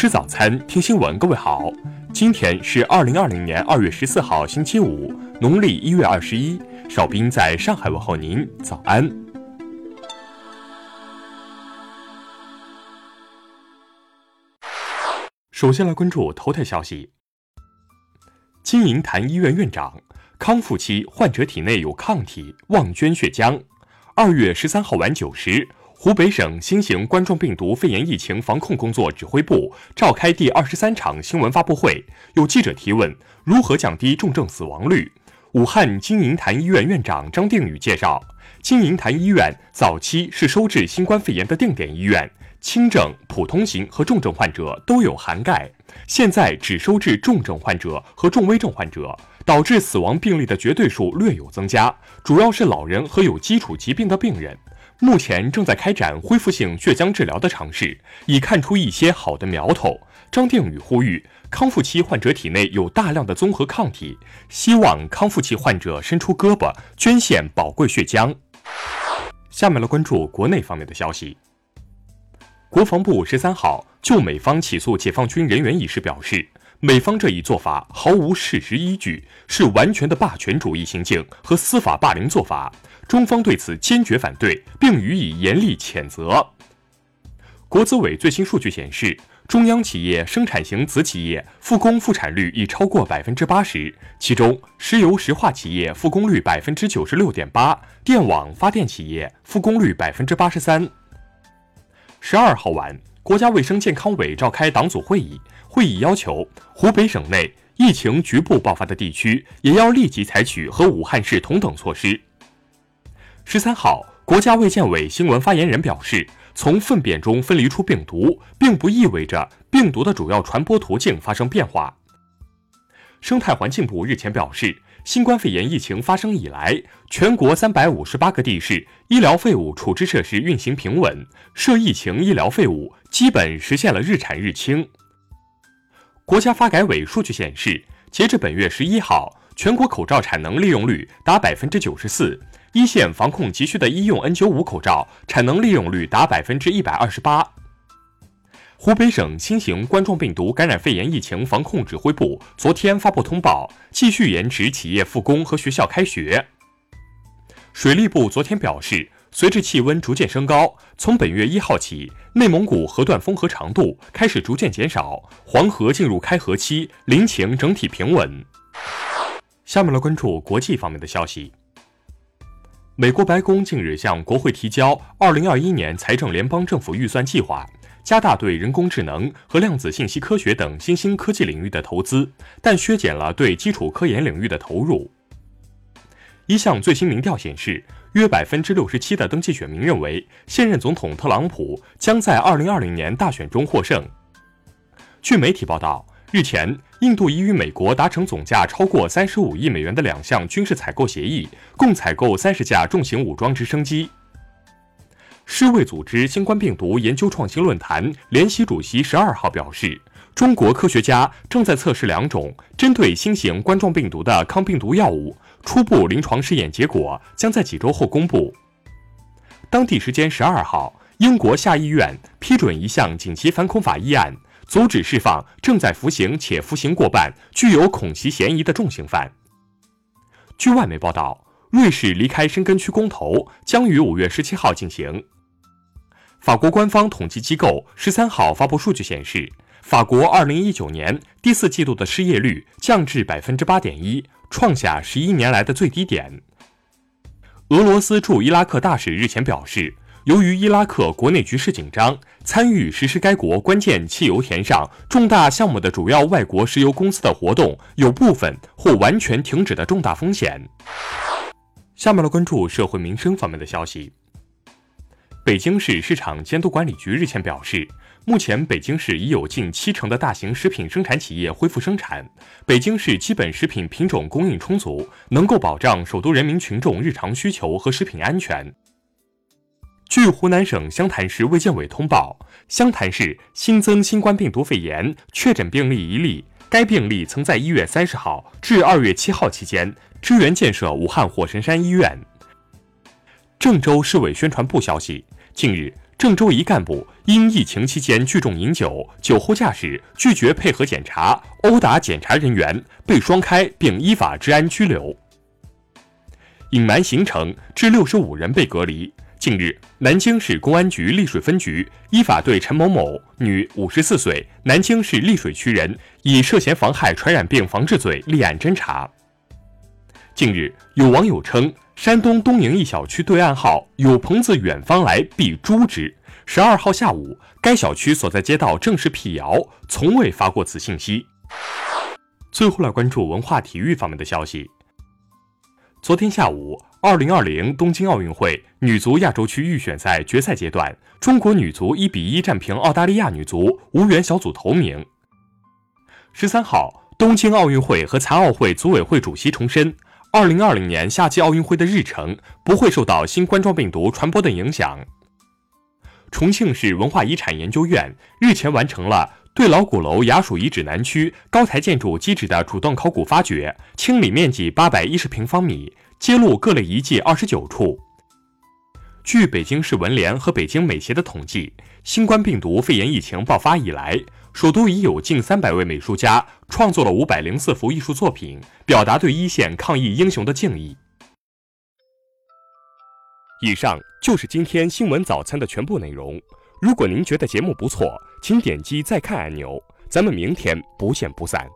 吃早餐，听新闻。各位好，今天是二零二零年二月十四号，星期五，农历一月二十一。少斌在上海问候您，早安。首先来关注头条消息：金银潭医院院长，康复期患者体内有抗体，望捐血浆。二月十三号晚九时。湖北省新型冠状病毒肺炎疫情防控工作指挥部召开第二十三场新闻发布会，有记者提问如何降低重症死亡率。武汉金银潭医院院长张定宇介绍，金银潭医院早期是收治新冠肺炎的定点医院，轻症、普通型和重症患者都有涵盖，现在只收治重症患者和重危症患者，导致死亡病例的绝对数略有增加，主要是老人和有基础疾病的病人。目前正在开展恢复性血浆治疗的尝试，已看出一些好的苗头。张定宇呼吁，康复期患者体内有大量的综合抗体，希望康复期患者伸出胳膊捐献宝贵血浆。下面来关注国内方面的消息。国防部十三号就美方起诉解放军人员一事表示，美方这一做法毫无事实依据，是完全的霸权主义行径和司法霸凌做法。中方对此坚决反对，并予以严厉谴责。国资委最新数据显示，中央企业生产型子企业复工复产率已超过百分之八十，其中石油石化企业复工率百分之九十六点八，电网发电企业复工率百分之八十三。十二号晚，国家卫生健康委召开党组会议，会议要求湖北省内疫情局部爆发的地区，也要立即采取和武汉市同等措施。十三号，国家卫健委新闻发言人表示，从粪便中分离出病毒，并不意味着病毒的主要传播途径发生变化。生态环境部日前表示，新冠肺炎疫情发生以来，全国三百五十八个地市医疗废物处置设施运行平稳，涉疫情医疗废物基本实现了日产日清。国家发改委数据显示，截至本月十一号，全国口罩产能利用率达百分之九十四。一线防控急需的医用 N95 口罩产能利用率达百分之一百二十八。湖北省新型冠状病毒感染肺炎疫情防控指挥部昨天发布通报，继续延迟企业复工和学校开学。水利部昨天表示，随着气温逐渐升高，从本月一号起，内蒙古河段风河长度开始逐渐减少，黄河进入开河期，林情整体平稳。下面来关注国际方面的消息。美国白宫近日向国会提交2021年财政联邦政府预算计划，加大对人工智能和量子信息科学等新兴科技领域的投资，但削减了对基础科研领域的投入。一项最新民调显示，约百分之六十七的登记选民认为现任总统特朗普将在2020年大选中获胜。据媒体报道。日前，印度已与美国达成总价超过三十五亿美元的两项军事采购协议，共采购三十架重型武装直升机。世卫组织新冠病毒研究创新论坛联席主席十二号表示，中国科学家正在测试两种针对新型冠状病毒的抗病毒药物，初步临床试验结果将在几周后公布。当地时间十二号，英国下议院批准一项紧急反恐法议案。阻止释放正在服刑且服刑过半、具有恐袭嫌疑的重刑犯。据外媒报道，瑞士离开申根区公投将于五月十七号进行。法国官方统计机构十三号发布数据显示，法国二零一九年第四季度的失业率降至百分之八点一，创下十一年来的最低点。俄罗斯驻伊拉克大使日前表示。由于伊拉克国内局势紧张，参与实施该国关键汽油田上重大项目的主要外国石油公司的活动有部分或完全停止的重大风险。下面来关注社会民生方面的消息。北京市市场监督管理局日前表示，目前北京市已有近七成的大型食品生产企业恢复生产，北京市基本食品品种供应充足，能够保障首都人民群众日常需求和食品安全。据湖南省湘潭市卫健委通报，湘潭市新增新冠病毒肺炎确诊病例一例，该病例曾在一月三十号至二月七号期间支援建设武汉火神山医院。郑州市委宣传部消息，近日，郑州一干部因疫情期间聚众饮酒、酒后驾驶、拒绝配合检查、殴打检查人员，被双开并依法治安拘留。隐瞒行程致六十五人被隔离。近日，南京市公安局溧水分局依法对陈某某（女，五十四岁，南京市溧水区人）以涉嫌妨害传染病防治罪立案侦查。近日，有网友称，山东东营一小区对暗号“有朋自远方来，必诛之”。十二号下午，该小区所在街道正式辟谣，从未发过此信息。最后来关注文化体育方面的消息。昨天下午。二零二零东京奥运会女足亚洲区预选赛决赛阶段，中国女足一比一战平澳大利亚女足，无缘小组头名。十三号，东京奥运会和残奥会组委会主席重申，二零二零年夏季奥运会的日程不会受到新冠状病毒传播的影响。重庆市文化遗产研究院日前完成了对老鼓楼衙署遗址南区高台建筑基址的主动考古发掘，清理面积八百一十平方米。揭露各类遗迹二十九处。据北京市文联和北京美协的统计，新冠病毒肺炎疫情爆发以来，首都已有近三百位美术家创作了五百零四幅艺术作品，表达对一线抗疫英雄的敬意。以上就是今天新闻早餐的全部内容。如果您觉得节目不错，请点击再看按钮。咱们明天不见不散。